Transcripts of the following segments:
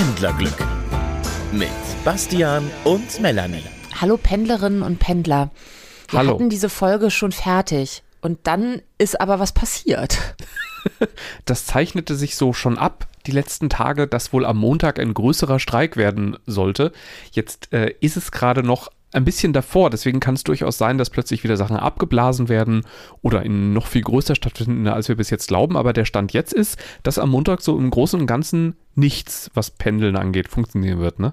Pendlerglück mit Bastian und Melanie. Hallo Pendlerinnen und Pendler. Wir Hallo. hatten diese Folge schon fertig und dann ist aber was passiert. Das zeichnete sich so schon ab, die letzten Tage, dass wohl am Montag ein größerer Streik werden sollte. Jetzt äh, ist es gerade noch ein bisschen davor, deswegen kann es durchaus sein, dass plötzlich wieder Sachen abgeblasen werden oder in noch viel größer stattfinden, als wir bis jetzt glauben. Aber der Stand jetzt ist, dass am Montag so im Großen und Ganzen nichts, was Pendeln angeht, funktionieren wird, ne?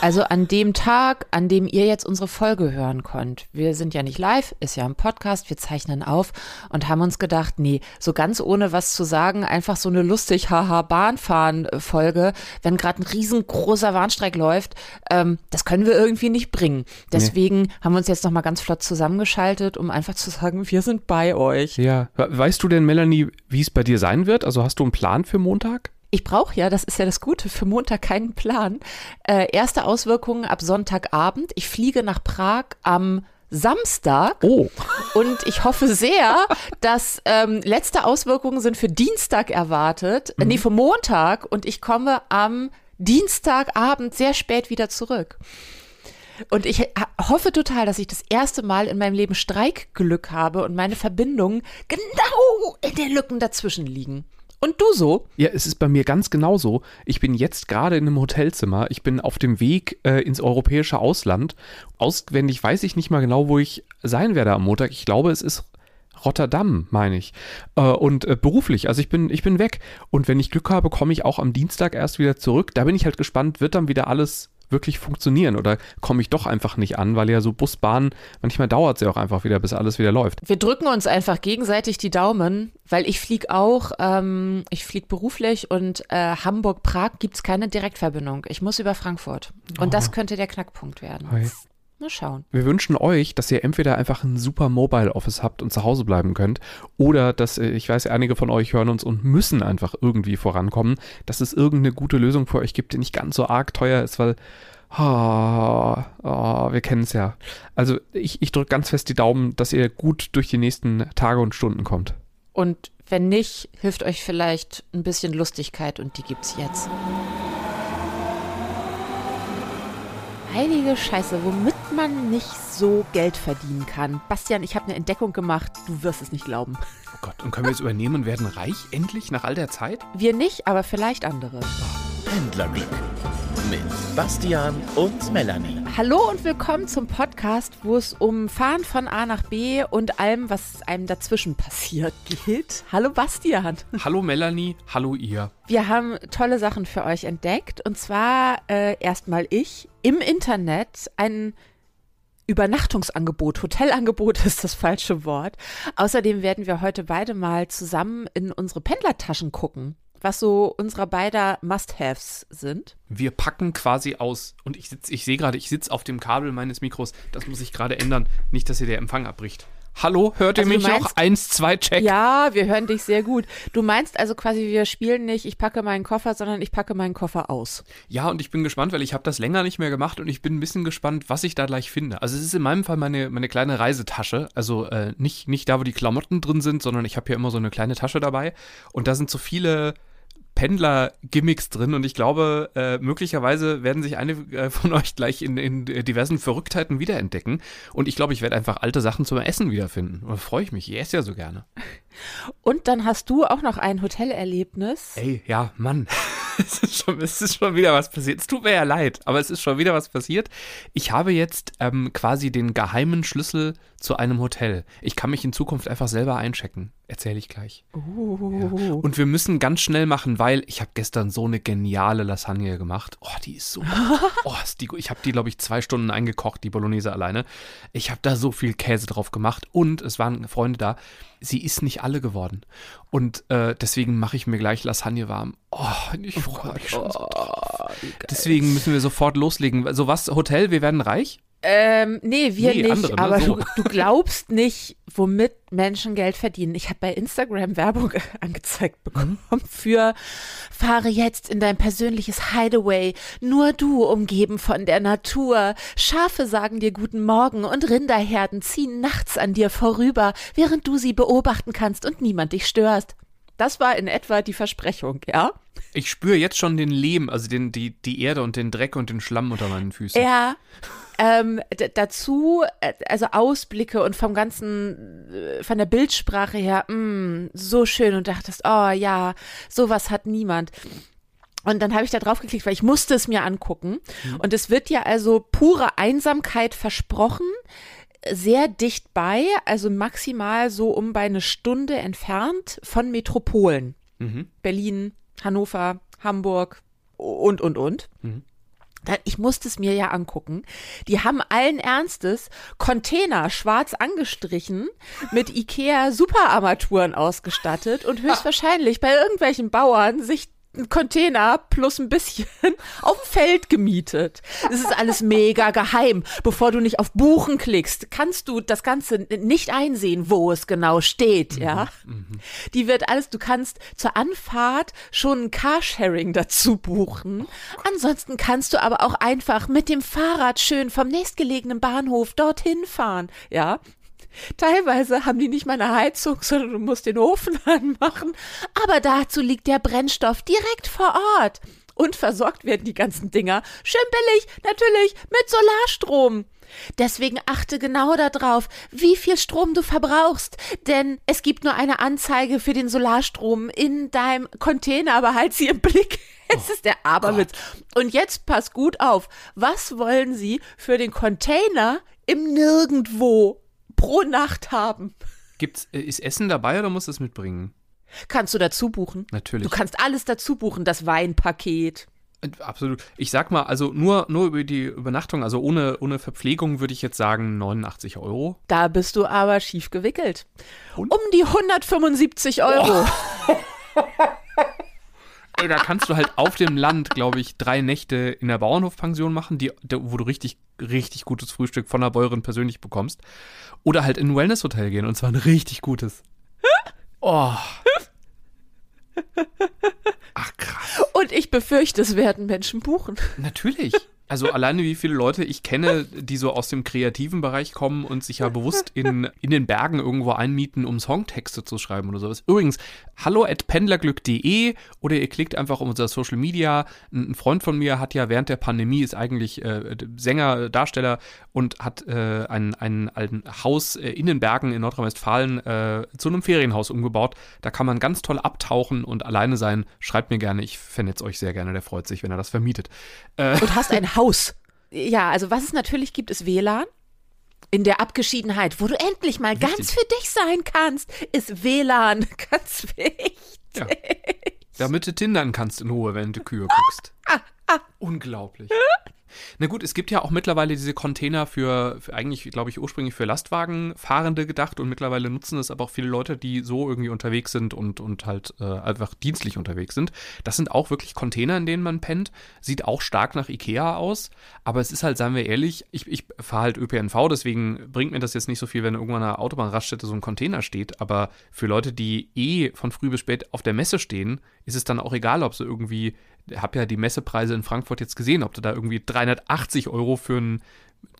Also an dem Tag, an dem ihr jetzt unsere Folge hören könnt. Wir sind ja nicht live, ist ja ein Podcast, wir zeichnen auf und haben uns gedacht, nee, so ganz ohne was zu sagen, einfach so eine lustig haha Bahnfahren Folge, wenn gerade ein riesengroßer Warnstreik läuft, ähm, das können wir irgendwie nicht bringen. Deswegen haben wir uns jetzt noch mal ganz flott zusammengeschaltet, um einfach zu sagen, wir sind bei euch. Ja. Weißt du denn, Melanie, wie es bei dir sein wird? Also hast du einen Plan für Montag? Ich brauche ja, das ist ja das Gute, für Montag keinen Plan. Äh, erste Auswirkungen ab Sonntagabend. Ich fliege nach Prag am Samstag Oh. und ich hoffe sehr, dass ähm, letzte Auswirkungen sind für Dienstag erwartet, äh, nee, für Montag und ich komme am Dienstagabend sehr spät wieder zurück. Und ich ha- hoffe total, dass ich das erste Mal in meinem Leben Streikglück habe und meine Verbindungen genau in den Lücken dazwischen liegen. Und du so? Ja, es ist bei mir ganz genauso. Ich bin jetzt gerade in einem Hotelzimmer. Ich bin auf dem Weg äh, ins europäische Ausland. Auswendig weiß ich nicht mal genau, wo ich sein werde am Montag. Ich glaube, es ist Rotterdam, meine ich. Äh, und äh, beruflich, also ich bin, ich bin weg. Und wenn ich Glück habe, komme ich auch am Dienstag erst wieder zurück. Da bin ich halt gespannt, wird dann wieder alles wirklich funktionieren oder komme ich doch einfach nicht an, weil ja so Busbahnen, manchmal dauert es ja auch einfach wieder, bis alles wieder läuft. Wir drücken uns einfach gegenseitig die Daumen, weil ich fliege auch, ähm, ich fliege beruflich und äh, Hamburg-Prag gibt es keine Direktverbindung. Ich muss über Frankfurt. Und das könnte der Knackpunkt werden. Hoi. Mal schauen. Wir wünschen euch, dass ihr entweder einfach ein super Mobile Office habt und zu Hause bleiben könnt oder dass, äh, ich weiß, einige von euch hören uns und müssen einfach irgendwie vorankommen, dass es irgendeine gute Lösung für euch gibt, die nicht ganz so arg teuer ist, weil oh, oh, wir kennen es ja. Also ich, ich drücke ganz fest die Daumen, dass ihr gut durch die nächsten Tage und Stunden kommt. Und wenn nicht, hilft euch vielleicht ein bisschen Lustigkeit und die gibt's jetzt. Heilige Scheiße, womit man nicht so Geld verdienen kann. Bastian, ich habe eine Entdeckung gemacht, du wirst es nicht glauben. Oh Gott, und können wir jetzt übernehmen und werden reich, endlich, nach all der Zeit? Wir nicht, aber vielleicht andere. Pendlerglück mit Bastian und Melanie. Hallo und willkommen zum Podcast, wo es um Fahren von A nach B und allem, was einem dazwischen passiert, geht. Hallo Bastian. Hallo Melanie, hallo ihr. Wir haben tolle Sachen für euch entdeckt und zwar äh, erstmal ich im Internet ein Übernachtungsangebot, Hotelangebot ist das falsche Wort. Außerdem werden wir heute beide mal zusammen in unsere Pendlertaschen gucken, was so unserer beider Must-Haves sind. Wir packen quasi aus. Und ich sitz, ich sehe gerade, ich sitze auf dem Kabel meines Mikros. Das muss ich gerade ändern. Nicht, dass hier der Empfang abbricht. Hallo, hört ihr Also mich noch? meinst- Eins, zwei, check. Ja, wir hören dich sehr gut. Du meinst also quasi, wir spielen nicht, ich packe meinen Koffer, sondern ich packe meinen Koffer aus. Ja, und ich bin gespannt, weil ich habe das länger nicht mehr gemacht und ich bin ein bisschen gespannt, was ich da gleich finde. Also es ist in meinem Fall meine, meine kleine Reisetasche. Also äh, nicht, nicht da, wo die Klamotten drin sind, sondern ich habe hier immer so eine kleine Tasche dabei. Und da sind so viele Pendler-Gimmicks drin und ich glaube, äh, möglicherweise werden sich einige äh, von euch gleich in, in äh, diversen Verrücktheiten wiederentdecken. Und ich glaube, ich werde einfach alte Sachen zum Essen wiederfinden. Und da freue ich mich. Ich esse ja so gerne. Und dann hast du auch noch ein Hotelerlebnis. Ey, ja, Mann. es, ist schon, es ist schon wieder was passiert. Es tut mir ja leid, aber es ist schon wieder was passiert. Ich habe jetzt ähm, quasi den geheimen Schlüssel zu einem Hotel. Ich kann mich in Zukunft einfach selber einchecken. Erzähle ich gleich. Ja. Und wir müssen ganz schnell machen, weil ich habe gestern so eine geniale Lasagne gemacht. Oh, die ist so. Oh, ist die, gut. ich habe die, glaube ich, zwei Stunden eingekocht, die Bolognese alleine. Ich habe da so viel Käse drauf gemacht und es waren Freunde da. Sie ist nicht alle geworden. Und äh, deswegen mache ich mir gleich Lasagne warm. Oh, ich freue mich schon so drauf. Deswegen müssen wir sofort loslegen. So was, Hotel, wir werden reich? Ähm, nee, wir Nee, nicht, andere, ne? aber So. du, du glaubst nicht, womit Menschen Geld verdienen. Ich habe bei Instagram Werbung angezeigt bekommen für fahre jetzt in dein persönliches Hideaway, nur du umgeben von der Natur. Schafe sagen dir guten Morgen und Rinderherden ziehen nachts an dir vorüber, während du sie beobachten kannst und niemand dich störst. Das war in etwa die Versprechung, ja? Ich spüre jetzt schon den Lehm, also den, die, die Erde und den Dreck und den Schlamm unter meinen Füßen. Ja. Ähm, dazu, äh, also Ausblicke und vom ganzen, äh, von der Bildsprache her, mh, mm, so schön und dachtest, oh ja, sowas hat niemand. Und dann habe ich da drauf geklickt, weil ich musste es mir angucken. Mhm. Und es wird ja also pure Einsamkeit versprochen, sehr dicht bei, also maximal so um bei eine Stunde entfernt von Metropolen. Mhm. Berlin, Hannover, Hamburg und, und, und. Mhm. Ich musste es mir ja angucken. Die haben allen Ernstes Container schwarz angestrichen, mit Ikea Superarmaturen ausgestattet und höchstwahrscheinlich bei irgendwelchen Bauern sich ein Container plus ein bisschen auf dem Feld gemietet. Es ist alles mega geheim. Bevor du nicht auf Buchen klickst, kannst du das Ganze nicht einsehen, wo es genau steht, ja. Mhm, mhm. Die wird alles, du kannst zur Anfahrt schon ein Carsharing dazu buchen. Ansonsten kannst du aber auch einfach mit dem Fahrrad schön vom nächstgelegenen Bahnhof dorthin fahren, ja. Teilweise haben die nicht mal eine Heizung, sondern du musst den Ofen anmachen. Aber dazu liegt der Brennstoff direkt vor Ort. Und versorgt werden die ganzen Dinger schön billig, natürlich mit Solarstrom. Deswegen achte genau darauf, wie viel Strom du verbrauchst, denn es gibt nur eine Anzeige für den Solarstrom in deinem Container, aber halt sie im Blick. Es ist der Aberwitz. Und jetzt pass gut auf. Was wollen Sie für den Container im Nirgendwo pro Nacht haben. Gibt's, äh, ist Essen dabei oder muss es mitbringen? Kannst du dazu buchen? Natürlich. Du kannst alles dazu buchen, das Weinpaket. Äh, absolut. Ich sag mal, also nur, nur über die Übernachtung, also ohne, ohne Verpflegung würde ich jetzt sagen 89 Euro. Da bist du aber schief gewickelt. Und? Um die 175 Euro. Oh. Ey, da kannst du halt auf dem Land, glaube ich, drei Nächte in der Bauernhofpension machen, die, wo du richtig, richtig gutes Frühstück von der Bäuerin persönlich bekommst. Oder halt in ein Wellness-Hotel gehen und zwar ein richtig gutes. Oh. Ach krass. Und ich befürchte, es werden Menschen buchen. Natürlich. Also alleine wie viele Leute ich kenne, die so aus dem kreativen Bereich kommen und sich ja bewusst in, in den Bergen irgendwo einmieten, um Songtexte zu schreiben oder sowas. Übrigens, hallo at pendlerglück.de oder ihr klickt einfach um unser Social Media. Ein Freund von mir hat ja während der Pandemie, ist eigentlich äh, Sänger, Darsteller und hat äh, ein, ein, ein Haus äh, in den Bergen in Nordrhein-Westfalen äh, zu einem Ferienhaus umgebaut. Da kann man ganz toll abtauchen und alleine sein. Schreibt mir gerne, ich vernetze euch sehr gerne, der freut sich, wenn er das vermietet. Äh, und hast ein Haus Haus. Ja, also was es natürlich gibt, ist WLAN. In der Abgeschiedenheit, wo du endlich mal Richtig. ganz für dich sein kannst, ist WLAN ganz wichtig. Ja. Damit du tindern kannst in Ruhe, wenn du Kühe guckst. Ah, ah. Unglaublich. Na gut, es gibt ja auch mittlerweile diese Container für, für eigentlich, glaube ich, ursprünglich für Lastwagenfahrende gedacht und mittlerweile nutzen es aber auch viele Leute, die so irgendwie unterwegs sind und, und halt äh, einfach dienstlich unterwegs sind. Das sind auch wirklich Container, in denen man pennt. Sieht auch stark nach Ikea aus, aber es ist halt, seien wir ehrlich, ich, ich fahre halt ÖPNV, deswegen bringt mir das jetzt nicht so viel, wenn irgendwann an einer Autobahnraststätte so ein Container steht, aber für Leute, die eh von früh bis spät auf der Messe stehen, ist es dann auch egal, ob sie irgendwie habe ja die Messepreise in Frankfurt jetzt gesehen, ob du da irgendwie 380 Euro für ein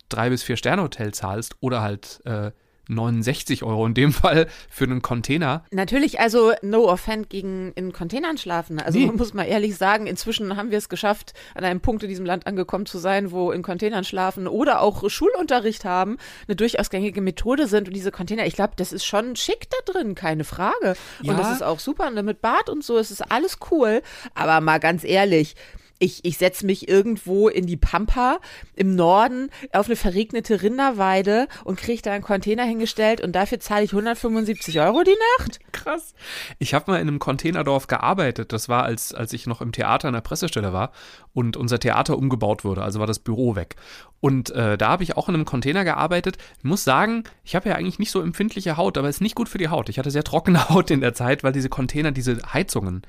drei bis vier Sterne Hotel zahlst oder halt äh, 69 Euro in dem Fall für einen Container. Natürlich, also no offend gegen in Containern schlafen. Also nee. muss man ehrlich sagen, inzwischen haben wir es geschafft, an einem Punkt in diesem Land angekommen zu sein, wo in Containern schlafen oder auch Schulunterricht haben, eine durchaus gängige Methode sind. Und diese Container, ich glaube, das ist schon schick da drin, keine Frage. Ja. Und das ist auch super. Und mit Bad und so, es ist alles cool. Aber mal ganz ehrlich, ich, ich setze mich irgendwo in die Pampa im Norden auf eine verregnete Rinderweide und kriege da einen Container hingestellt und dafür zahle ich 175 Euro die Nacht. Krass. Ich habe mal in einem Containerdorf gearbeitet. Das war, als, als ich noch im Theater an der Pressestelle war und unser Theater umgebaut wurde. Also war das Büro weg. Und äh, da habe ich auch in einem Container gearbeitet. Ich muss sagen, ich habe ja eigentlich nicht so empfindliche Haut, aber es ist nicht gut für die Haut. Ich hatte sehr trockene Haut in der Zeit, weil diese Container, diese Heizungen,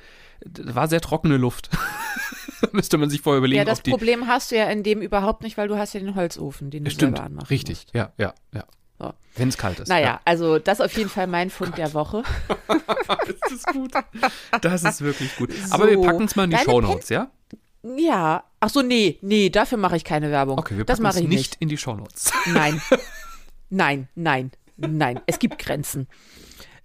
war sehr trockene Luft. Müsste man sich vorher überlegen. Ja, das Problem hast du ja in dem überhaupt nicht, weil du hast ja den Holzofen, den du Stimmt, selber anmachst. Richtig, musst. ja, ja, ja. So. Wenn es kalt ist. Naja, ja. also das ist auf jeden Fall mein Fund der Woche. das ist gut. Das ist wirklich gut. So, Aber wir packen es mal in die Shownotes, ja? Ja. Ach so, nee, nee, dafür mache ich keine Werbung. Okay, wir packen es nicht, nicht in die Shownotes. Nein. Nein, nein, nein. Es gibt Grenzen.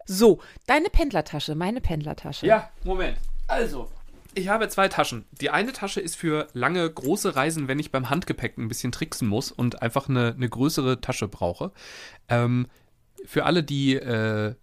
So, deine Pendlertasche, meine Pendlertasche. Ja, Moment. Also, ich habe zwei Taschen. Die eine Tasche ist für lange, große Reisen, wenn ich beim Handgepäck ein bisschen tricksen muss und einfach eine, eine größere Tasche brauche. Ähm, für alle, die äh,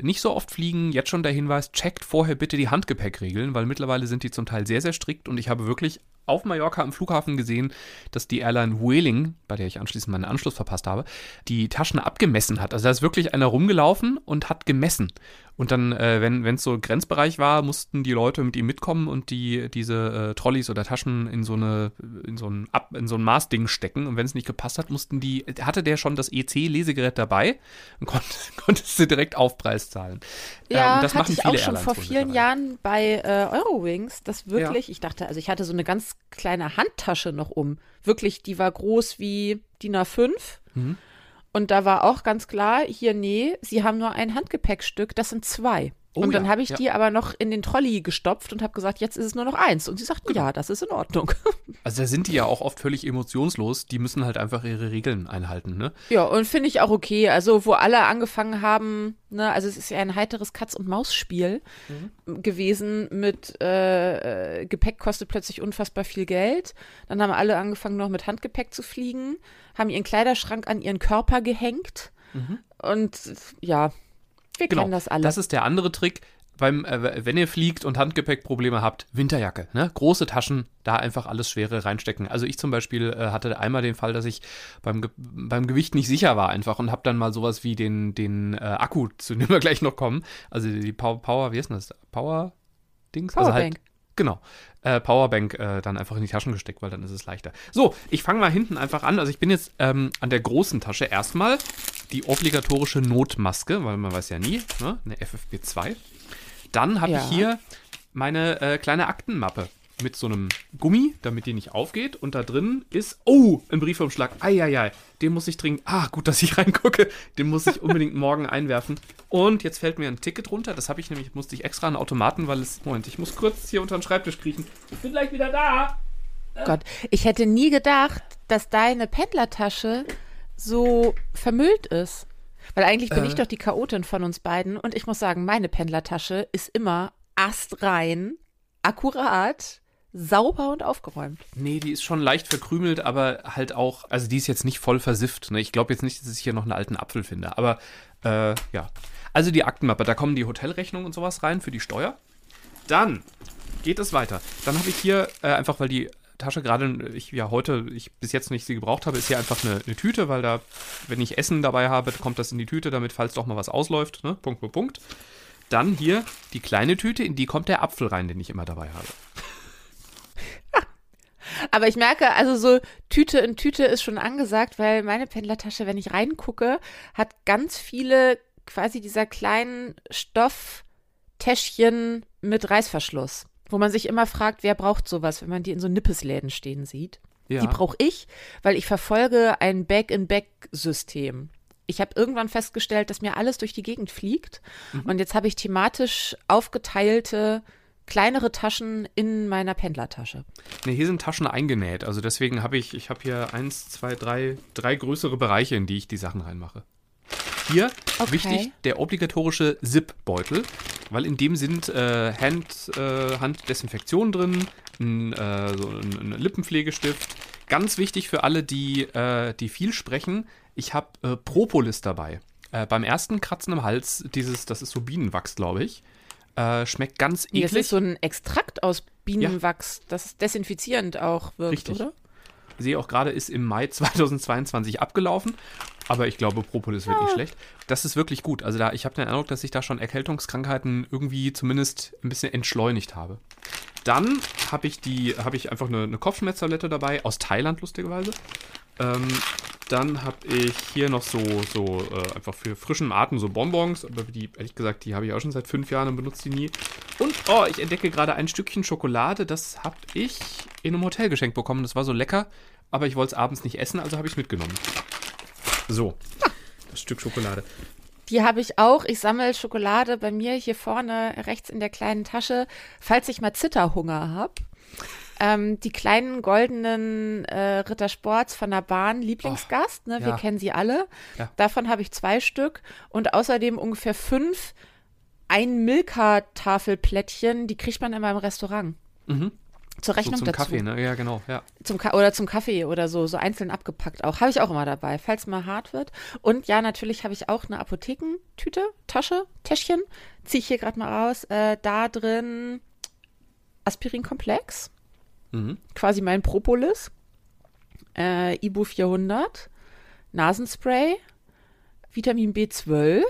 nicht so oft fliegen, jetzt schon der Hinweis, checkt vorher bitte die Handgepäckregeln, weil mittlerweile sind die zum Teil sehr, sehr strikt und ich habe wirklich auf Mallorca am Flughafen gesehen, dass die Airline Whaling, bei der ich anschließend meinen Anschluss verpasst habe, die Taschen abgemessen hat. Also da ist wirklich einer rumgelaufen und hat gemessen. Und dann, äh, wenn es so Grenzbereich war, mussten die Leute mit ihm mitkommen und die diese äh, Trolleys oder Taschen in so eine in so ein Ab, in so ein Maßding stecken. Und wenn es nicht gepasst hat, mussten die hatte der schon das EC-Lesegerät dabei und konnte, konntest du direkt Aufpreis zahlen. Ja, ähm, das hatte ich auch schon Airlines vor vielen. Jahren bei äh, Eurowings, das wirklich, ich dachte, also ich hatte so eine ganz kleine Handtasche noch um. Wirklich, die war groß wie DIN A5. Mhm. Und da war auch ganz klar, hier, nee, sie haben nur ein Handgepäckstück, das sind zwei. Oh und dann ja, habe ich ja. die aber noch in den Trolley gestopft und habe gesagt, jetzt ist es nur noch eins. Und sie sagten, Genau. ja, das ist in Ordnung. Also da sind die ja auch oft völlig emotionslos. Die müssen halt einfach ihre Regeln einhalten, ne? ja, und finde ich auch okay. Also, wo alle angefangen haben, ne, also es ist ja ein heiteres Katz- und Maus-Spiel Mhm. gewesen mit äh, äh, Gepäck kostet plötzlich unfassbar viel Geld. Dann haben alle angefangen, noch mit Handgepäck zu fliegen, haben ihren Kleiderschrank an ihren Körper gehängt. Und ja, wir kennen das alle. Das ist der andere Trick. Beim, äh, wenn ihr fliegt und Handgepäckprobleme habt, Winterjacke, ne? Große Taschen, da einfach alles Schwere reinstecken. Also ich zum Beispiel äh, hatte einmal den Fall, dass ich beim, Ge beim Gewicht nicht sicher war einfach und habe dann mal sowas wie den, den äh, Akku, zu dem wir gleich noch kommen, also die Power, Power wie ist denn das? Power Dings? Also Powerbank. halt, genau. Äh, Powerbank äh, dann einfach in die Taschen gesteckt, weil dann ist es leichter. So, ich fange mal hinten einfach an. Also ich bin jetzt ähm, an der großen Tasche erstmal die obligatorische Notmaske, weil man weiß ja nie, ne? eine FFP2. Dann habe Ja. ich hier meine äh, kleine Aktenmappe mit so einem Gummi, damit die nicht aufgeht. Und da drin ist, oh, ein Briefumschlag. Eieiei, den muss ich dringend, ah, gut, dass ich reingucke. Den muss ich unbedingt morgen einwerfen. Und jetzt fällt mir ein Ticket runter. Das habe ich nämlich, musste ich extra einen Automaten, weil es, Moment, ich muss kurz hier unter den Schreibtisch kriechen. Ich bin gleich wieder da. Gott, ich hätte nie gedacht, dass deine Pendlertasche so vermüllt ist. Weil eigentlich bin Äh. ich doch die Chaotin von uns beiden und ich muss sagen, meine Pendlertasche ist immer astrein, akkurat, sauber und aufgeräumt. Nee, die ist schon leicht verkrümelt, aber halt auch, also die ist jetzt nicht voll versifft. Ne? Ich glaube jetzt nicht, dass ich hier noch einen alten Apfel finde, aber äh, ja. Also die Aktenmappe, da kommen die Hotelrechnungen und sowas rein für die Steuer. Dann geht es weiter. Dann habe ich hier, äh, einfach weil die Tasche gerade, ich ja heute, ich bis jetzt nicht sie gebraucht habe, ist hier einfach eine, eine Tüte, weil da, wenn ich Essen dabei habe, kommt das in die Tüte, damit, falls doch mal was ausläuft, ne? Punkt, Punkt, Punkt. Dann hier die kleine Tüte, in die kommt der Apfel rein, den ich immer dabei habe. Aber ich merke, also so Tüte in Tüte ist schon angesagt, weil meine Pendlertasche, wenn ich reingucke, hat ganz viele quasi dieser kleinen Stofftäschchen mit Reißverschluss. Wo man sich immer fragt, wer braucht sowas, wenn man die in so Nippesläden stehen sieht. Ja. Die brauche ich, weil ich verfolge ein Back-in-Back-System. Ich habe irgendwann festgestellt, dass mir alles durch die Gegend fliegt. Und jetzt habe ich thematisch aufgeteilte kleinere Taschen in meiner Pendlertasche. Ne, hier sind Taschen eingenäht. Also deswegen habe ich, ich habe hier eins, zwei, drei, drei größere Bereiche, in die ich die Sachen reinmache. Hier, Okay. wichtig, der obligatorische Zip-Beutel, weil in dem sind äh, Hand, äh, Handdesinfektion drin, ein, äh, so ein, ein Lippenpflegestift. Ganz wichtig für alle, die, äh, die viel sprechen, ich habe äh, Propolis dabei. Äh, beim ersten Kratzen im Hals, dieses, das ist so Bienenwachs, glaube ich, schmeckt ganz Nee, das eklig. ist so ein Extrakt aus Bienenwachs, das desinfizierend auch wirkt, Richtig. oder? Sehe auch gerade, ist im Mai 2022 abgelaufen. Aber ich glaube, Propolis wird nicht schlecht. Das ist wirklich gut. Also da, ich habe den Eindruck, dass ich da schon Erkältungskrankheiten irgendwie zumindest ein bisschen entschleunigt habe. Dann habe ich die, habe ich einfach eine, eine Kopfschmerztablette dabei, aus Thailand lustigerweise. Ähm, dann habe ich hier noch so, so äh, einfach für frischen Atem so Bonbons, aber die, ehrlich gesagt, die habe ich auch schon seit fünf Jahren und benutze die nie. Und, oh, ich entdecke gerade ein Stückchen Schokolade, das habe ich in einem Hotel geschenkt bekommen. Das war so lecker, aber ich wollte es abends nicht essen, also habe ich es mitgenommen. So, das Stück Schokolade. Die habe ich auch. Ich sammle Schokolade bei mir hier vorne rechts in der kleinen Tasche, falls ich mal Zitterhunger habe. Ähm, die kleinen goldenen äh, Rittersports von der Bahn, Lieblingsgast, ne? wir ja. kennen sie alle. Ja. Davon habe ich zwei Stück und außerdem ungefähr fünf ein Milka-Tafelplättchen, die kriegt man immer im Restaurant. Mhm. Zur So Rechnung zum dazu. Kaffee, ne? Ja, genau, ja. Zum Ka oder zum Kaffee oder so, so einzeln abgepackt auch. Habe ich auch immer dabei, falls mal hart wird. Und ja, natürlich habe ich auch eine Apothekentüte, Tasche, Täschchen. Ziehe ich hier gerade mal raus. Äh, da drin Aspirinkomplex, Mhm. quasi mein Propolis. Äh, Ibu 400, Nasenspray, Vitamin B12.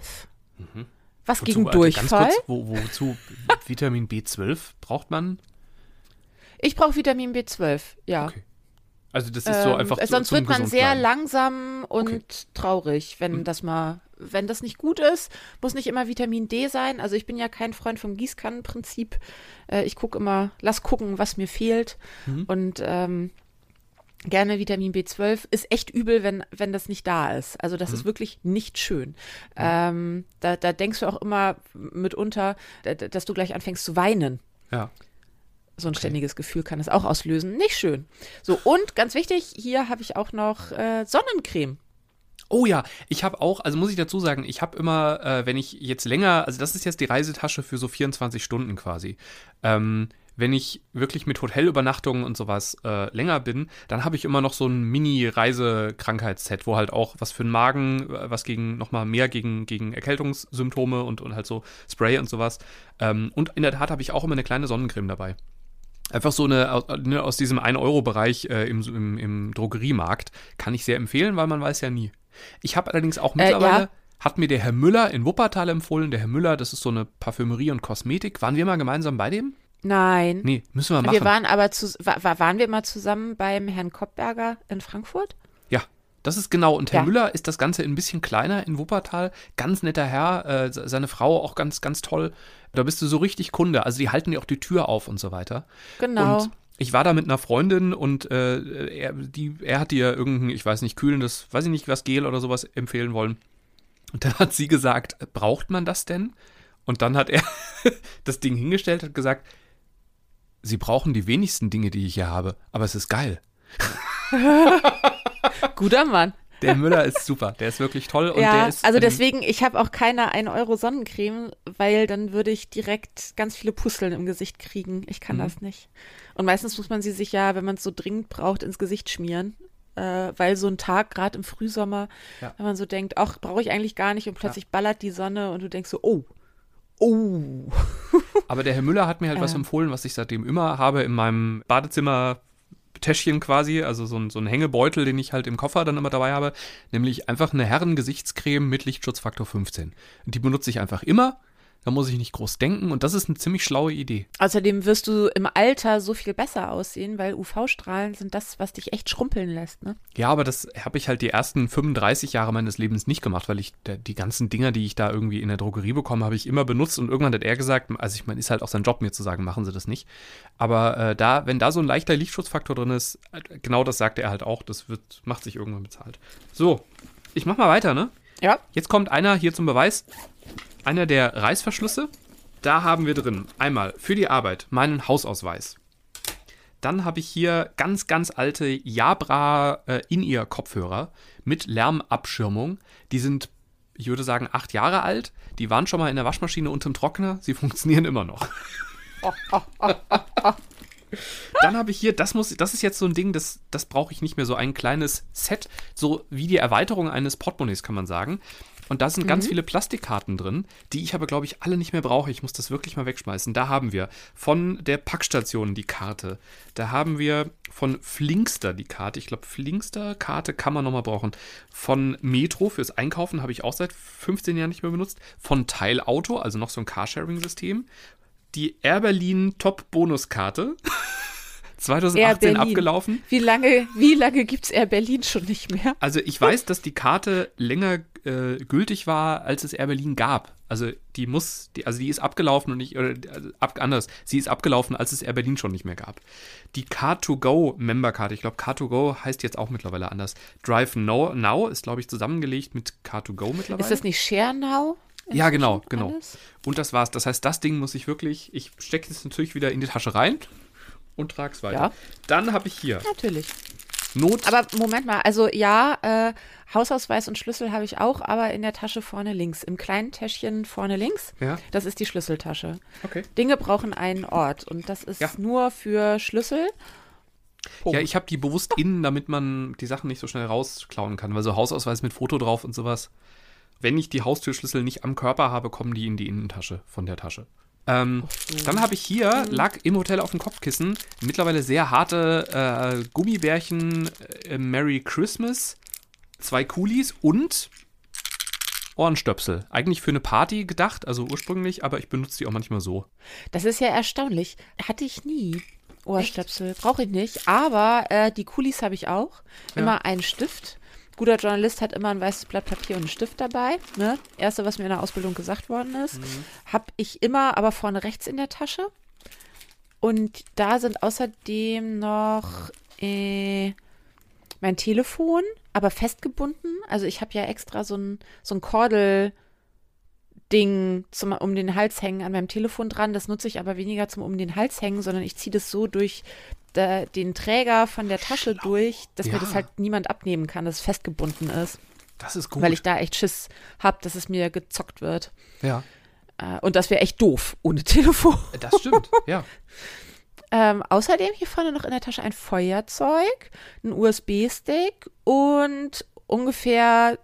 Was gegen Mhm. Wozu, warte, ganz Durchfall? kurz, wo, wozu Vitamin B12 braucht man? Ich brauche Vitamin B12, ja. Okay. Also das ist so Ähm, einfach äh, sonst wird man sehr bleiben. langsam und Okay. traurig, wenn Mhm. das mal, wenn das nicht gut ist, muss nicht immer Vitamin D sein. Also ich bin ja kein Freund vom Gießkannenprinzip. Äh, ich gucke immer, lass gucken, was mir fehlt. Mhm. Und ähm, gerne Vitamin B12 ist echt übel, wenn, wenn das nicht da ist. Also Mhm. das ist wirklich nicht schön. Ähm, da, da denkst du auch immer mitunter, da- da- dass du gleich anfängst zu weinen. Ja. So ein ständiges Gefühl kann es auch auslösen. Nicht schön. So, und ganz wichtig, hier habe ich auch noch äh, Sonnencreme. Oh ja, ich habe auch, also muss ich dazu sagen, ich habe immer, äh, wenn ich jetzt länger, also das ist jetzt die Reisetasche für so 24 Stunden quasi. Ähm, wenn ich wirklich mit Hotelübernachtungen und sowas äh, länger bin, dann habe ich immer noch so ein Mini-Reisekrankheitsset, wo halt auch was für den Magen, äh, was gegen nochmal mehr gegen, gegen Erkältungssymptome und, und halt so Spray und sowas. Ähm, und in der Tat habe ich auch immer eine kleine Sonnencreme dabei. Einfach so eine aus, ne, aus diesem 1-Euro-Bereich äh, im, im, im Drogeriemarkt kann ich sehr empfehlen, weil man weiß ja nie. Ich habe allerdings auch Äh, mittlerweile, ja. hat mir der Herr Müller in Wuppertal empfohlen. Der Herr Müller, das ist so eine Parfümerie und Kosmetik. Waren wir mal gemeinsam bei dem? Nein. Nee, müssen wir machen. wir waren aber zu, wa, wa- waren wir mal zusammen beim Herrn Koppberger in Frankfurt? Das ist genau. Und Herr Ja. Müller ist das Ganze ein bisschen kleiner in Wuppertal. Ganz netter Herr, äh, se- seine Frau auch ganz, ganz toll. Da bist du so richtig Kunde. Also die halten dir auch die Tür auf und so weiter. Genau. Und ich war da mit einer Freundin und äh, er, die, er hat dir irgendein, ich weiß nicht, kühlendes, weiß ich nicht, was Gel oder sowas empfehlen wollen. Und dann hat sie gesagt, braucht man das denn? Und dann hat er das Ding hingestellt, hat gesagt, Sie brauchen die wenigsten Dinge, die ich hier habe, aber es ist geil. Guter Mann. Der Müller ist super, der ist wirklich toll und ja, der ist. also deswegen, ich habe auch keine 1 Euro Sonnencreme, weil dann würde ich direkt ganz viele Pusteln im Gesicht kriegen. Ich kann Mhm. das nicht. Und meistens muss man sie sich ja, wenn man es so dringend braucht, ins Gesicht schmieren. Äh, weil so ein Tag, gerade im Frühsommer, Ja. wenn man so denkt, ach, brauche ich eigentlich gar nicht und plötzlich ballert die Sonne und du denkst so, oh, oh. Aber der Herr Müller hat mir halt was Ähm. empfohlen, was ich seitdem immer habe in meinem Badezimmer. Täschchen quasi, also so ein, so ein Hängebeutel, den ich halt im Koffer dann immer dabei habe, nämlich einfach eine Herrengesichtscreme mit Lichtschutzfaktor 15. Und die benutze ich einfach immer, da muss ich nicht groß denken und das ist eine ziemlich schlaue Idee. Außerdem wirst du im Alter so viel besser aussehen, weil UV-Strahlen sind das, was dich echt schrumpeln lässt, ne? Ja, aber das habe ich halt die ersten 35 Jahre meines Lebens nicht gemacht, weil ich die ganzen Dinger, die ich da irgendwie in der Drogerie bekomme, habe ich immer benutzt und irgendwann hat er gesagt, also ich meine, ist halt auch sein Job, mir zu sagen, machen Sie das nicht. Aber äh, da, wenn da so ein leichter Lichtschutzfaktor drin ist, äh, genau das sagte er halt auch, das wird, macht sich irgendwann bezahlt. So, ich mach mal weiter, ne? Ja. Jetzt kommt einer hier zum Beweis. Einer der Reißverschlüsse. Da haben wir drin einmal für die Arbeit meinen Hausausweis. Dann habe ich hier ganz, ganz alte Jabra äh, In-Ear-Kopfhörer mit Lärmabschirmung. Die sind, ich würde sagen, acht Jahre alt. Die waren schon mal in der Waschmaschine unterm Trockner. Sie funktionieren immer noch. Dann habe ich hier, das muss, das ist jetzt so ein Ding, das, das brauche ich nicht mehr, so ein kleines Set, so wie die Erweiterung eines Portemonnaies, kann man sagen. Und da sind ganz viele Plastikkarten drin, die ich aber, glaube ich, alle nicht mehr brauche. Ich muss das wirklich mal wegschmeißen. Da haben wir von der Packstation die Karte. Da haben wir von Flinkster die Karte. Ich glaube, Flinkster-Karte kann man nochmal brauchen. Von Metro fürs Einkaufen habe ich auch seit 15 Jahren nicht mehr benutzt. Von Teilauto, also noch so ein Carsharing-System. Die Air Berlin Top-Bonuskarte. 2018 Air Berlin. abgelaufen. Wie lange, wie lange gibt's Air Berlin schon nicht mehr? Also ich weiß, dass die Karte länger äh, gültig war, als es Air Berlin gab. Also die muss, die, also die ist abgelaufen und nicht, oder also ab, anders, sie ist abgelaufen, als es Air Berlin schon nicht mehr gab. Die Car2Go Memberkarte, ich glaube Car2Go heißt jetzt auch mittlerweile anders. Drive Now, Now ist, glaube ich, zusammengelegt mit Car2Go mittlerweile. Ist das nicht Share Now? Ja, genau, genau. alles? Und das war's. Das heißt, das Ding muss ich wirklich, ich stecke es natürlich wieder in die Tasche rein und trag's weiter. Ja. Dann habe ich hier Natürlich. Not. Aber Moment mal, also ja, äh, Hausausweis und Schlüssel habe ich auch, aber in der Tasche vorne links. Im kleinen Täschchen vorne links. Ja. Das ist die Schlüsseltasche. okay. Dinge brauchen einen Ort und das ist Ja. nur für Schlüssel. Ja, ich habe die bewusst innen, damit man die Sachen nicht so schnell rausklauen kann, weil so Hausausweis mit Foto drauf und sowas. Wenn ich die Haustürschlüssel nicht am Körper habe, kommen die in die Innentasche von der Tasche. Ähm, Dann habe ich hier, lag im Hotel auf dem Kopfkissen, mittlerweile sehr harte äh, Gummibärchen äh, Merry Christmas, zwei Kulis und Ohrenstöpsel. Eigentlich für eine Party gedacht, also ursprünglich, aber ich benutze die auch manchmal so. Das ist ja erstaunlich. Hatte ich nie. Ohrstöpsel. Brauche ich nicht. Aber äh, die Kulis habe ich auch. Immer einen Stift. Guter Journalist hat immer ein weißes Blatt Papier und einen Stift dabei. Ne? Erste, was mir in der Ausbildung gesagt worden ist. Habe ich immer, aber vorne rechts in der Tasche. Und da sind außerdem noch äh, mein Telefon, aber festgebunden. Also ich habe ja extra so ein, so ein Kordel. Ding zum um den Hals hängen an meinem Telefon dran. Das nutze ich aber weniger zum um den Hals hängen, sondern ich ziehe das so durch da, den Träger von der Tasche durch, dass Ja. mir das halt niemand abnehmen kann, dass es festgebunden ist. Das ist gut. Weil ich da echt Schiss habe, dass es mir gezockt wird. ja, Äh, und das wäre echt doof ohne Telefon. das stimmt. ja. Ähm, außerdem hier vorne noch in der Tasche ein Feuerzeug, ein USB-Stick und ungefähr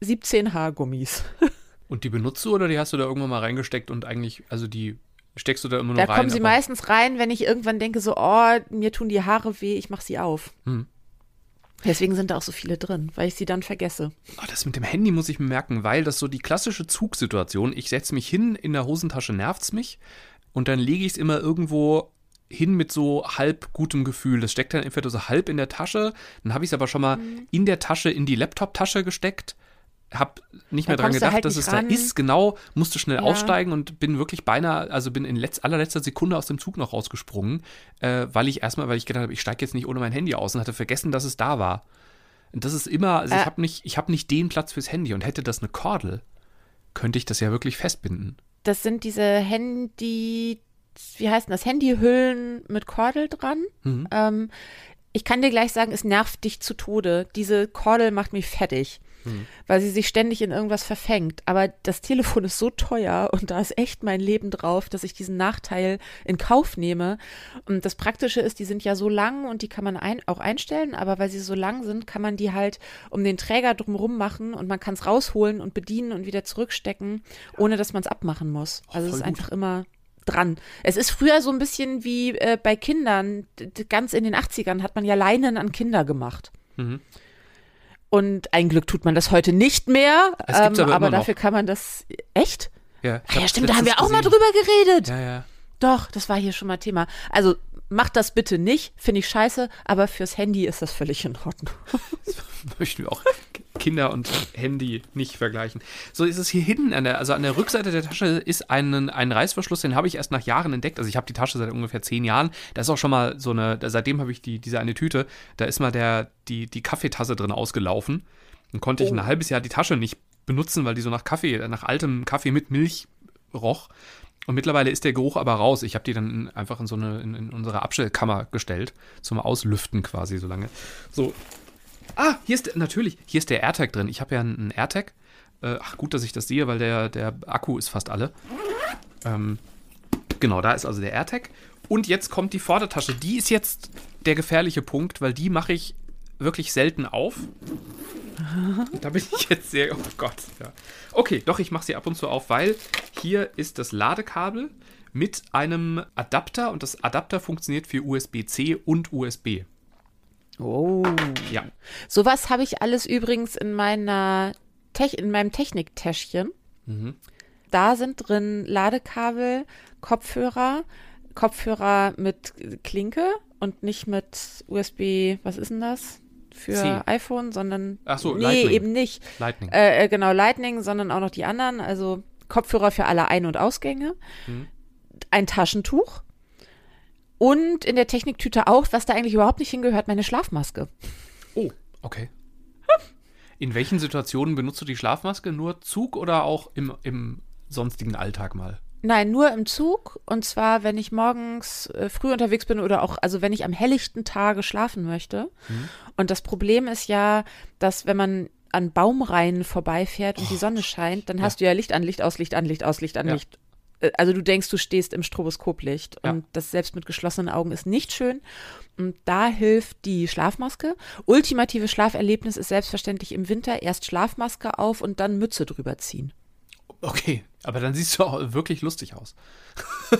17 Haargummis. Und die benutzt du oder die hast du da irgendwann mal reingesteckt und eigentlich, also die steckst du da immer nur Da rein? kommen sie meistens rein, wenn ich irgendwann denke, so, oh, mir tun die Haare weh, ich mache sie auf. Hm. Deswegen sind da auch so viele drin, weil ich sie dann vergesse. Ah, das mit dem Handy muss ich mir merken, weil das so die klassische Zugsituation, ich setze mich hin, in der Hosentasche nervt's mich und dann lege ich es immer irgendwo hin mit so halb gutem Gefühl. Das steckt dann entweder so halb in der Tasche, dann habe ich es aber schon mal Mhm. in der Tasche in die Laptop-Tasche gesteckt, habe nicht Da mehr dran gedacht, halt dass es ran. da ist, genau, musste schnell Ja. aussteigen und bin wirklich beinahe, also bin in letz, allerletzter Sekunde aus dem Zug noch rausgesprungen, äh, weil ich erstmal, weil ich gedacht habe, ich steige jetzt nicht ohne mein Handy aus und hatte vergessen, dass es da war. Und das ist immer, also ich Äh. habe nicht, ich habe nicht den Platz fürs Handy und hätte das eine Kordel, könnte ich das ja wirklich festbinden. Das sind diese Handy, wie heißt denn das? Handyhüllen mit Kordel dran. Mhm. Ähm, ich kann dir gleich sagen, es nervt dich zu Tode. Diese Kordel macht mich fertig, Mhm. weil sie sich ständig in irgendwas verfängt. Aber das Telefon ist so teuer und da ist echt mein Leben drauf, dass ich diesen Nachteil in Kauf nehme. Und das Praktische ist, die sind ja so lang und die kann man ein, auch einstellen, aber weil sie so lang sind, kann man die halt um den Träger drumherum machen und man kann es rausholen und bedienen und wieder zurückstecken, ohne dass man es abmachen muss. Also es ist gut. einfach immer dran. Es ist früher so ein bisschen wie äh, bei Kindern. Ganz in den 80ern hat man ja Leinen an Kinder gemacht. Mhm. Und ein Glück tut man das heute nicht mehr. ähm, aber aber dafür kann man das. Echt? Ja, Ah, ja, stimmt, da haben wir auch mal gesehen. drüber geredet. Ja, ja. Doch, das war hier schon mal Thema. Also macht das bitte nicht, finde ich scheiße, aber fürs Handy ist das völlig in Ordnung. möchten wir auch Kinder und Handy nicht vergleichen. So ist es hier hinten an der, also an der Rückseite der Tasche ist ein, ein Reißverschluss, den habe ich erst nach Jahren entdeckt. Also ich habe die Tasche seit ungefähr zehn Jahren. Da ist auch schon mal so eine, seitdem habe ich die, diese eine Tüte, da ist mal der, die, die Kaffeetasse drin ausgelaufen. Dann konnte ich ein halbes Jahr die Tasche nicht benutzen, weil die so nach Kaffee, nach altem Kaffee mit Milch roch. Und mittlerweile ist der Geruch aber raus. Ich habe die dann in, einfach in so eine, in, in unsere Abstellkammer gestellt, zum Auslüften quasi so lange. So, Ah, hier ist natürlich, hier ist der AirTag drin. Ich habe ja einen AirTag. Äh, ach, gut, dass ich das sehe, weil der, der Akku ist fast alle. Ähm, genau, da ist also der AirTag. Und jetzt kommt die Vordertasche. Die ist jetzt der gefährliche Punkt, weil die mache ich wirklich selten auf. Da bin ich jetzt sehr. Oh Gott. Ja. Okay, doch, ich mache sie ab und zu auf, weil hier ist das Ladekabel mit einem Adapter und das Adapter funktioniert für USB-C und USB. Oh. Ja. Sowas habe ich alles übrigens in meiner Tech in meinem Techniktäschchen. Mhm. Da sind drin Ladekabel, Kopfhörer, Kopfhörer mit Klinke und nicht mit USB, was ist denn das? Für C. iPhone, sondern Ach so, nee, Lightning. eben nicht. Lightning. Äh, äh, genau, Lightning, sondern auch noch die anderen, also Kopfhörer für alle Ein- und Ausgänge, Mhm. ein Taschentuch und in der Techniktüte auch, was da eigentlich überhaupt nicht hingehört, meine Schlafmaske. Oh, okay. In welchen Situationen benutzt du die Schlafmaske? Nur Zug oder auch im, im sonstigen Alltag mal? Nein, nur im Zug. Und zwar, wenn ich morgens äh, früh unterwegs bin oder auch, also wenn ich am helllichten Tage schlafen möchte. Mhm. Und das Problem ist ja, dass wenn man an Baumreihen vorbeifährt und die Sonne scheint, dann hast du ja Licht an, Licht aus, Licht an, Licht aus, Licht an, Ja. Licht. Äh, Also du denkst, du stehst im Stroboskoplicht. Ja. Und das selbst mit geschlossenen Augen ist nicht schön. Und da hilft die Schlafmaske. Ultimative Schlaferlebnis ist selbstverständlich im Winter erst Schlafmaske auf und dann Mütze drüber ziehen. Okay, aber dann siehst du auch wirklich lustig aus.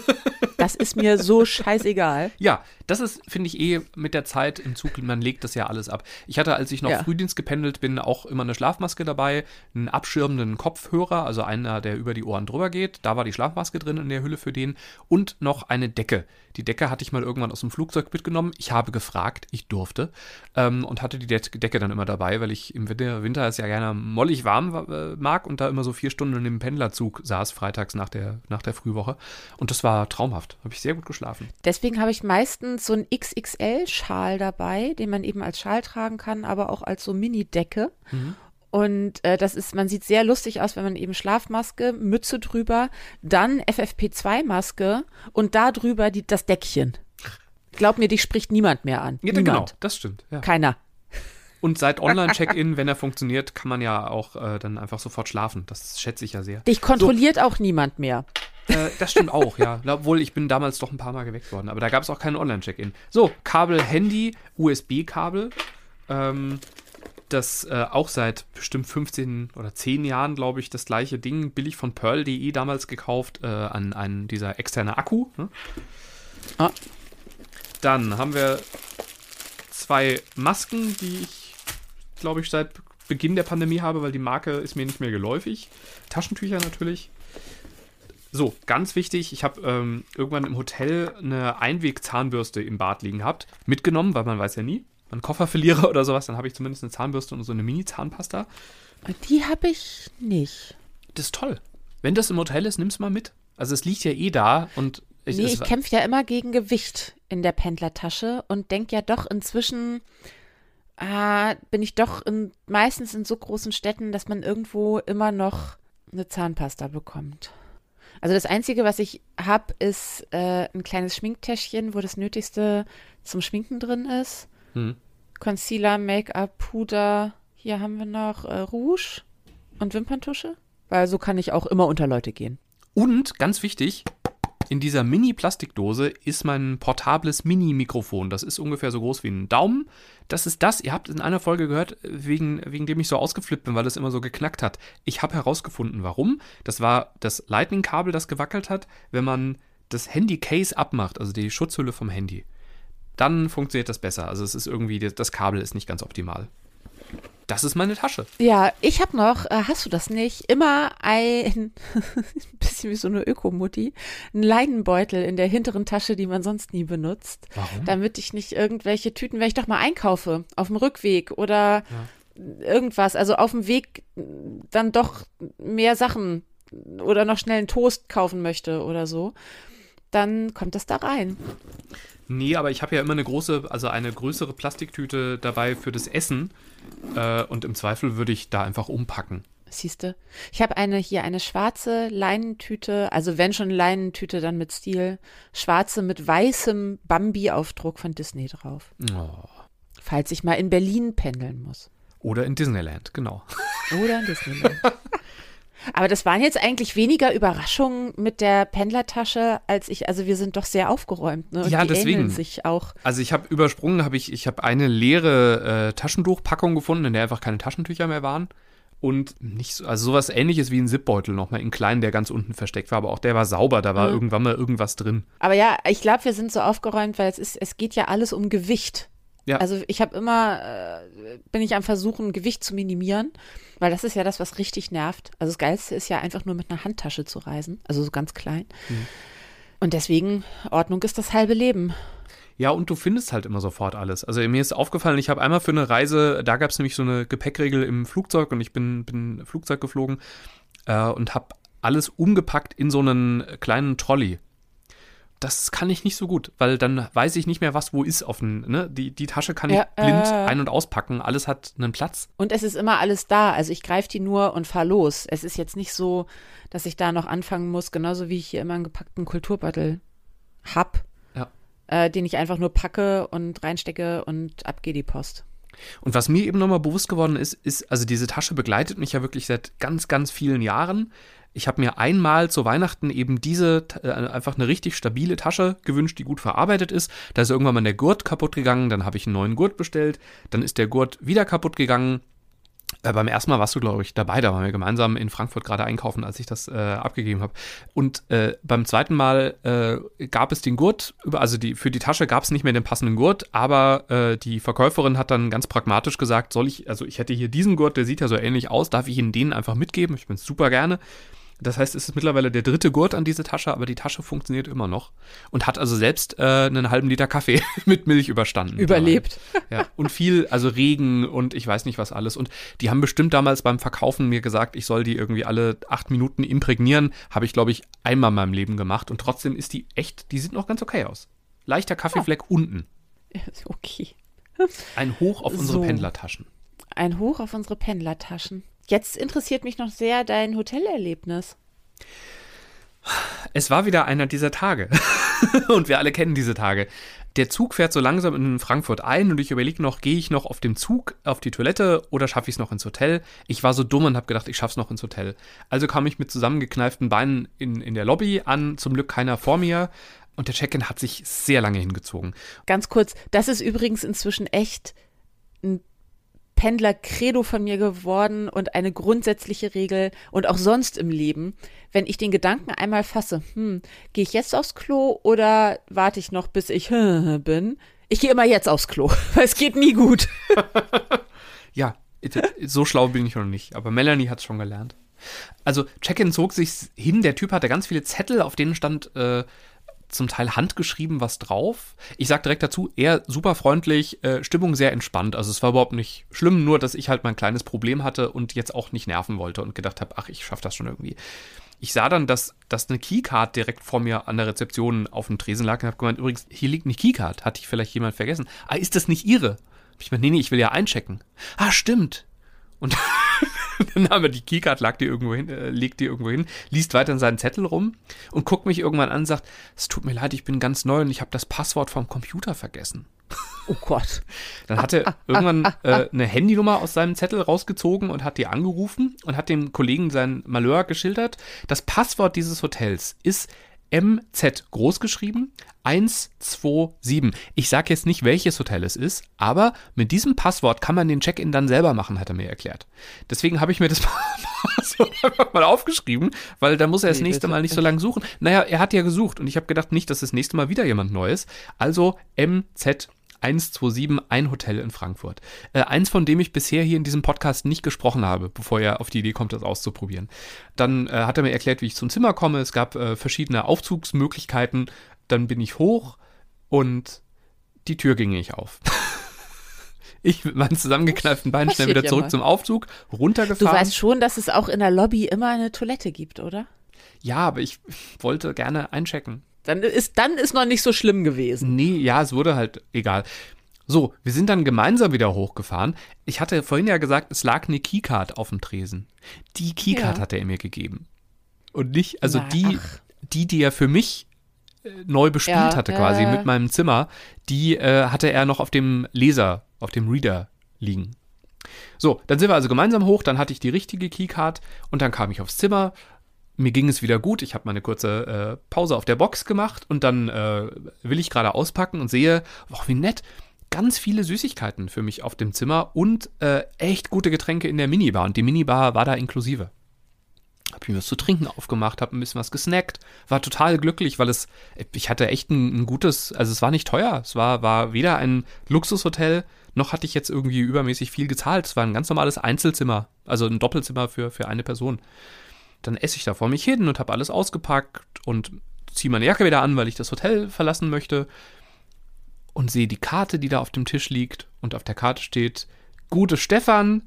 Das ist mir so scheißegal. Ja, das ist, finde ich, eh mit der Zeit im Zug, man legt das ja alles ab. Ich hatte, als ich noch Ja. Frühdienst gependelt bin, auch immer eine Schlafmaske dabei, einen abschirmenden Kopfhörer, also einer, der über die Ohren drüber geht. Da war die Schlafmaske drin in der Hülle für den. Und noch eine Decke. Die Decke hatte ich mal irgendwann aus dem Flugzeug mitgenommen. Ich habe gefragt, ich durfte. Ähm, und hatte die De Decke dann immer dabei, weil ich im Winter, Winter es ja gerne mollig warm äh, mag und da immer so vier Stunden in dem Pendlerzug saß, freitags nach der, nach der Frühwoche. Und das war traumhaft. Habe ich sehr gut geschlafen. Deswegen habe ich meistens so einen XXL-Schal dabei, den man eben als Schal tragen kann, aber auch als so Mini-Decke. Und äh, das ist, man sieht sehr lustig aus, wenn man eben Schlafmaske, Mütze drüber, dann FFP2-Maske und da drüber die, das Deckchen. Glaub mir, dich spricht niemand mehr an. Ja, niemand. genau, das stimmt. Ja. Keiner. Und seit Online-Check-In, wenn er funktioniert, kann man ja auch äh, dann einfach sofort schlafen. Das schätze ich ja sehr. Dich kontrolliert auch niemand mehr. Äh, das stimmt auch, ja. Obwohl, ich bin damals doch ein paar Mal geweckt worden. Aber da gab es auch keinen Online-Check-In. So, Kabel, Handy, USB-Kabel. Ähm, das äh, auch seit bestimmt 15 oder 10 Jahren, glaube ich, das gleiche Ding, billig von Pearl.de damals gekauft, äh, an einen dieser externe Akku. Ne? Ah. Dann haben wir zwei Masken, die ich, glaube ich, seit Beginn der Pandemie habe, weil die Marke ist mir nicht mehr geläufig. Taschentücher natürlich. So, ganz wichtig, ich habe ähm, irgendwann im Hotel eine Einweg-Zahnbürste im Bad liegen gehabt. Mitgenommen, weil man weiß ja nie. Wenn ich einen Koffer verliere oder sowas, dann habe ich zumindest eine Zahnbürste und so eine Mini-Zahnpasta. Die habe ich nicht. Das ist toll. Wenn das im Hotel ist, nimm's mal mit. Also es liegt ja eh da und ich, Nee, es ich kämpfe ja immer gegen Gewicht in der Pendlertasche und denke ja doch inzwischen, ah, bin ich doch in, meistens in so großen Städten, dass man irgendwo immer noch eine Zahnpasta bekommt. Also das Einzige, was ich habe, ist äh, ein kleines Schminktäschchen, wo das Nötigste zum Schminken drin ist. Hm. Concealer, Make-up, Puder. Hier haben wir noch äh, Rouge und Wimperntusche. Weil so kann ich auch immer unter Leute gehen. Und ganz wichtig, in dieser Mini-Plastikdose ist mein portables Mini-Mikrofon. Das ist ungefähr so groß wie ein Daumen. Das ist das, ihr habt in einer Folge gehört, wegen, wegen dem ich so ausgeflippt bin, weil es immer so geknackt hat. Ich habe herausgefunden, warum. Das war das Lightning-Kabel, das gewackelt hat, wenn man das Handy-Case abmacht, also die Schutzhülle vom Handy. Dann funktioniert das besser. Also es ist irgendwie, das Kabel ist nicht ganz optimal. Das ist meine Tasche. Ja, ich habe noch, äh, hast du das nicht, immer ein bisschen wie so eine Ökomutti, einen Leinenbeutel in der hinteren Tasche, die man sonst nie benutzt, Warum? damit ich nicht irgendwelche Tüten, wenn ich doch mal einkaufe, auf dem Rückweg oder irgendwas, also auf dem Weg dann doch mehr Sachen oder noch schnell einen Toast kaufen möchte oder so, dann kommt das da rein. Nee, aber ich habe ja immer eine große, also eine größere Plastiktüte dabei für das Essen. Äh, und im Zweifel würde ich da einfach umpacken. Siehste, ich habe eine hier eine schwarze Leinentüte, also wenn schon Leinentüte, dann mit Stil, schwarze mit weißem Bambi-Aufdruck von Disney drauf, Oh. falls ich mal in Berlin pendeln muss Oder in Disneyland, genau. oder in Disneyland. Aber das waren jetzt eigentlich weniger Überraschungen mit der Pendlertasche, als ich, also wir sind doch sehr aufgeräumt, ne? Und Ja, die deswegen. sich auch. Also ich habe übersprungen, habe ich, ich habe eine leere äh, Taschentuchpackung gefunden, in der einfach keine Taschentücher mehr waren. Und nicht so, also sowas ähnliches wie ein Zipbeutel nochmal in klein, der ganz unten versteckt war, aber auch der war sauber, da war Mhm. irgendwann mal irgendwas drin. Aber ja, ich glaube, wir sind so aufgeräumt, weil es ist, es geht ja alles um Gewicht. Ja. Also ich habe immer, äh, bin ich am Versuchen, Gewicht zu minimieren, weil das ist ja das, was richtig nervt. Also das Geilste ist ja einfach nur mit einer Handtasche zu reisen, also so ganz klein. Mhm. Und deswegen, Ordnung ist das halbe Leben. Ja, und du findest halt immer sofort alles. Also mir ist aufgefallen, ich habe einmal für eine Reise, da gab es nämlich so eine Gepäckregel im Flugzeug und ich bin, bin Flugzeug geflogen äh, und habe alles umgepackt in so einen kleinen Trolley. Das kann ich nicht so gut, weil dann weiß ich nicht mehr, was wo ist auf dem, ne? Die, die Tasche kann ich Ja, blind äh. ein- und auspacken, alles hat einen Platz. Und es ist immer alles da. Also ich greife die nur und fahr los. Es ist jetzt nicht so, dass ich da noch anfangen muss, genauso wie ich hier immer einen gepackten Kulturbeutel hab, Ja. äh, den ich einfach nur packe und reinstecke und ab geht die Post. Und was mir eben nochmal bewusst geworden ist, ist, also diese Tasche begleitet mich ja wirklich seit ganz, ganz vielen Jahren. Ich habe mir einmal zu Weihnachten eben diese, äh, einfach eine richtig stabile Tasche gewünscht, die gut verarbeitet ist. Da ist irgendwann mal der Gurt kaputt gegangen, dann habe ich einen neuen Gurt bestellt, dann ist der Gurt wieder kaputt gegangen. Äh, beim ersten Mal warst du, glaube ich, dabei, da waren wir gemeinsam in Frankfurt gerade einkaufen, als ich das äh, abgegeben habe. Und äh, beim zweiten Mal äh, gab es den Gurt, also die, für die Tasche gab es nicht mehr den passenden Gurt, aber äh, die Verkäuferin hat dann ganz pragmatisch gesagt, soll ich, also ich hätte hier diesen Gurt, der sieht ja so ähnlich aus, darf ich Ihnen den einfach mitgeben? Ich bin super gerne. Das heißt, es ist mittlerweile der dritte Gurt an diese Tasche, aber die Tasche funktioniert immer noch und hat also selbst äh, einen halben Liter Kaffee mit Milch überstanden. Überlebt. Ja, und viel, also Regen und ich weiß nicht was alles. Und die haben bestimmt damals beim Verkaufen mir gesagt, ich soll die irgendwie alle acht Minuten imprägnieren. Habe ich, glaube ich, einmal in meinem Leben gemacht. Und trotzdem ist die echt, die sieht noch ganz okay aus. Leichter Kaffeefleck unten. Okay. Ein Hoch auf unsere So. Pendlertaschen. Ein Hoch auf unsere Pendlertaschen. Jetzt interessiert mich noch sehr dein Hotelerlebnis. Es war wieder einer dieser Tage. und wir alle kennen diese Tage. Der Zug fährt so langsam in Frankfurt ein und ich überlege noch, gehe ich noch auf dem Zug auf die Toilette oder schaffe ich es noch ins Hotel? Ich war so dumm und habe gedacht, ich schaff's noch ins Hotel. Also kam ich mit zusammengekneiften Beinen in, in der Lobby an, zum Glück keiner vor mir. Und der Check-in hat sich sehr lange hingezogen. Ganz kurz, das ist übrigens inzwischen echt ein Pendler-Credo von mir geworden und eine grundsätzliche Regel und auch sonst im Leben. Wenn ich den Gedanken einmal fasse, hm, gehe ich jetzt aufs Klo oder warte ich noch, bis ich bin? Ich gehe immer jetzt aufs Klo, weil es geht nie gut. Ja, so schlau bin ich noch nicht, aber Melanie hat es schon gelernt. Also Check-in zog sich hin, der Typ hatte ganz viele Zettel, auf denen stand äh, zum Teil handgeschrieben was drauf. Ich sag direkt dazu, er super freundlich, äh, Stimmung sehr entspannt. Also es war überhaupt nicht schlimm, nur dass ich halt mein kleines Problem hatte und jetzt auch nicht nerven wollte und gedacht habe, ach, ich schaff das schon irgendwie. Ich sah dann, dass, dass eine Keycard direkt vor mir an der Rezeption auf dem Tresen lag und habe gemeint, übrigens, hier liegt eine Keycard. Hatte ich vielleicht jemand vergessen? Ah, ist das nicht Ihre? Ich gemeint, nee, nee, ich will ja einchecken. Ah, stimmt. Und dann nahm er die Keycard, lag die irgendwo hin, äh, legt die irgendwo hin, liest weiter in seinen Zettel rum und guckt mich irgendwann an und sagt, es tut mir leid, ich bin ganz neu und ich habe das Passwort vom Computer vergessen. Oh Gott. Dann hat er irgendwann äh, eine Handynummer aus seinem Zettel rausgezogen und hat die angerufen und hat dem Kollegen sein Malheur geschildert. Das Passwort dieses Hotels ist MZ großgeschrieben 127. Ich sage jetzt nicht, welches Hotel es ist, aber mit diesem Passwort kann man den Check-in dann selber machen, hat er mir erklärt. Deswegen habe ich mir das Passwort einfach mal aufgeschrieben, weil da muss er das Nee, nächste Mal nicht so lange suchen. Naja, er hat ja gesucht und ich habe gedacht, nicht, dass das nächste Mal wieder jemand Neues. Also MZ 127, ein Hotel in Frankfurt. Äh, eins, von dem ich bisher hier in diesem Podcast nicht gesprochen habe, bevor er auf die Idee kommt, das auszuprobieren. Dann äh, hat er mir erklärt, wie ich zum Zimmer komme. Es gab äh, verschiedene Aufzugsmöglichkeiten. Dann bin ich hoch und die Tür ging nicht auf. ich mit meinen zusammengekneiften Beinen schnell wieder zurück zum Aufzug, Du runtergefahren. weißt schon, dass es auch in der Lobby immer eine Toilette gibt, oder? ja, aber ich wollte gerne einchecken. Dann ist, dann ist noch nicht so schlimm gewesen. Nee, ja, es wurde halt egal. So, wir sind dann gemeinsam wieder hochgefahren. Ich hatte vorhin ja gesagt, es lag eine Keycard auf dem Tresen. Die Keycard Ja. hat er mir gegeben. Und nicht, also Na, die, ach. die, die er für mich äh, neu bespielt Ja, hatte quasi ja. mit meinem Zimmer, die äh, hatte er noch auf dem Leser, auf dem Reader liegen. So, dann sind wir also gemeinsam hoch, dann hatte ich die richtige Keycard und dann kam ich aufs Zimmer. Mir ging es wieder gut. Ich habe mal eine kurze äh, Pause auf der Box gemacht und dann äh, will ich gerade auspacken und sehe, oh, wie nett, ganz viele Süßigkeiten für mich auf dem Zimmer und äh, echt gute Getränke in der Minibar. Und die Minibar war da inklusive. Hab mir was zu trinken aufgemacht, hab ein bisschen was gesnackt, war total glücklich, weil es, ich hatte echt ein, ein gutes, also es war nicht teuer. Es war, war weder ein Luxushotel, noch hatte ich jetzt irgendwie übermäßig viel gezahlt. Es war ein ganz normales Einzelzimmer, also ein Doppelzimmer für, für eine Person. Dann esse ich da vor mich hin und habe alles ausgepackt und ziehe meine Jacke wieder an, weil ich das Hotel verlassen möchte und sehe die Karte, die da auf dem Tisch liegt und auf der Karte steht, gute Stefan,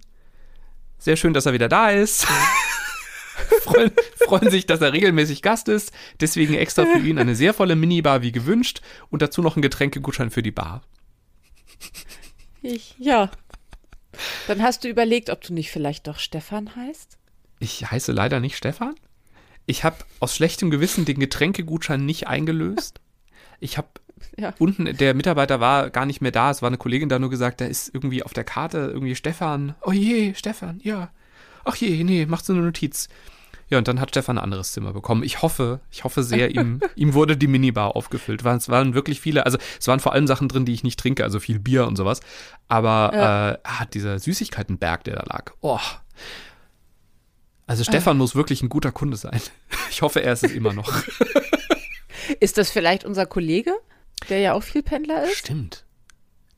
sehr schön, dass er wieder da ist. freuen, freuen sich, dass er regelmäßig Gast ist. Deswegen extra für ihn eine sehr volle Minibar wie gewünscht und dazu noch ein Getränkegutschein für die Bar. Ich, ja. Dann hast du überlegt, ob du nicht vielleicht doch Stefan heißt? Ich heiße leider nicht Stefan. Ich habe aus schlechtem Gewissen den Getränkegutschein nicht eingelöst. Ich habe ja. unten, der Mitarbeiter war gar nicht mehr da. Es war eine Kollegin da nur gesagt, da ist irgendwie auf der Karte irgendwie Stefan. Oh je, Stefan, ja. Ach je, nee, macht so eine Notiz. Ja, und dann hat Stefan ein anderes Zimmer bekommen. Ich hoffe, ich hoffe sehr, ihm, ihm wurde die Minibar aufgefüllt. Es waren wirklich viele, also es waren vor allem Sachen drin, die ich nicht trinke, also viel Bier und sowas. Aber ja. äh, ah, dieser Süßigkeitenberg, der da lag. Oh. Also Stefan äh. muss wirklich ein guter Kunde sein. Ich hoffe, er ist es immer noch. Ist das vielleicht unser Kollege, der ja auch viel Pendler ist? Stimmt.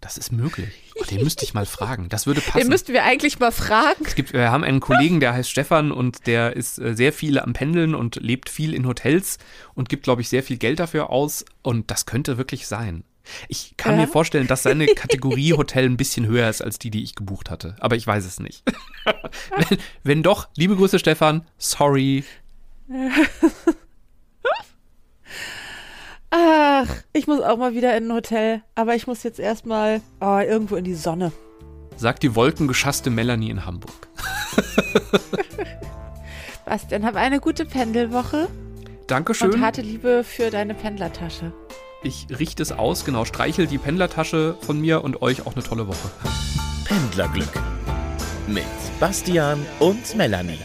Das ist möglich. Oh, den müsste ich mal fragen. Das würde passen. Den müssten wir eigentlich mal fragen. Es gibt, wir haben einen Kollegen, der heißt Stefan und der ist äh, sehr viel am Pendeln und lebt viel in Hotels und gibt, glaube ich, sehr viel Geld dafür aus. Und das könnte wirklich sein. Ich kann ja. mir vorstellen, dass seine Kategorie Hotel ein bisschen höher ist als die, die ich gebucht hatte. Aber ich weiß es nicht. wenn, wenn doch, liebe Grüße, Stefan. Sorry. Ach, ich muss auch mal wieder in ein Hotel. Aber ich muss jetzt erstmal oh, irgendwo in die Sonne. Sagt die wolkengeschasste Melanie in Hamburg. Was denn? Hab eine gute Pendelwoche. Dankeschön. Und harte Liebe für deine Pendlertasche. Ich richte es aus, genau, streichel die Pendlertasche von mir und euch auch eine tolle Woche. Pendlerglück mit Bastian und Melanie.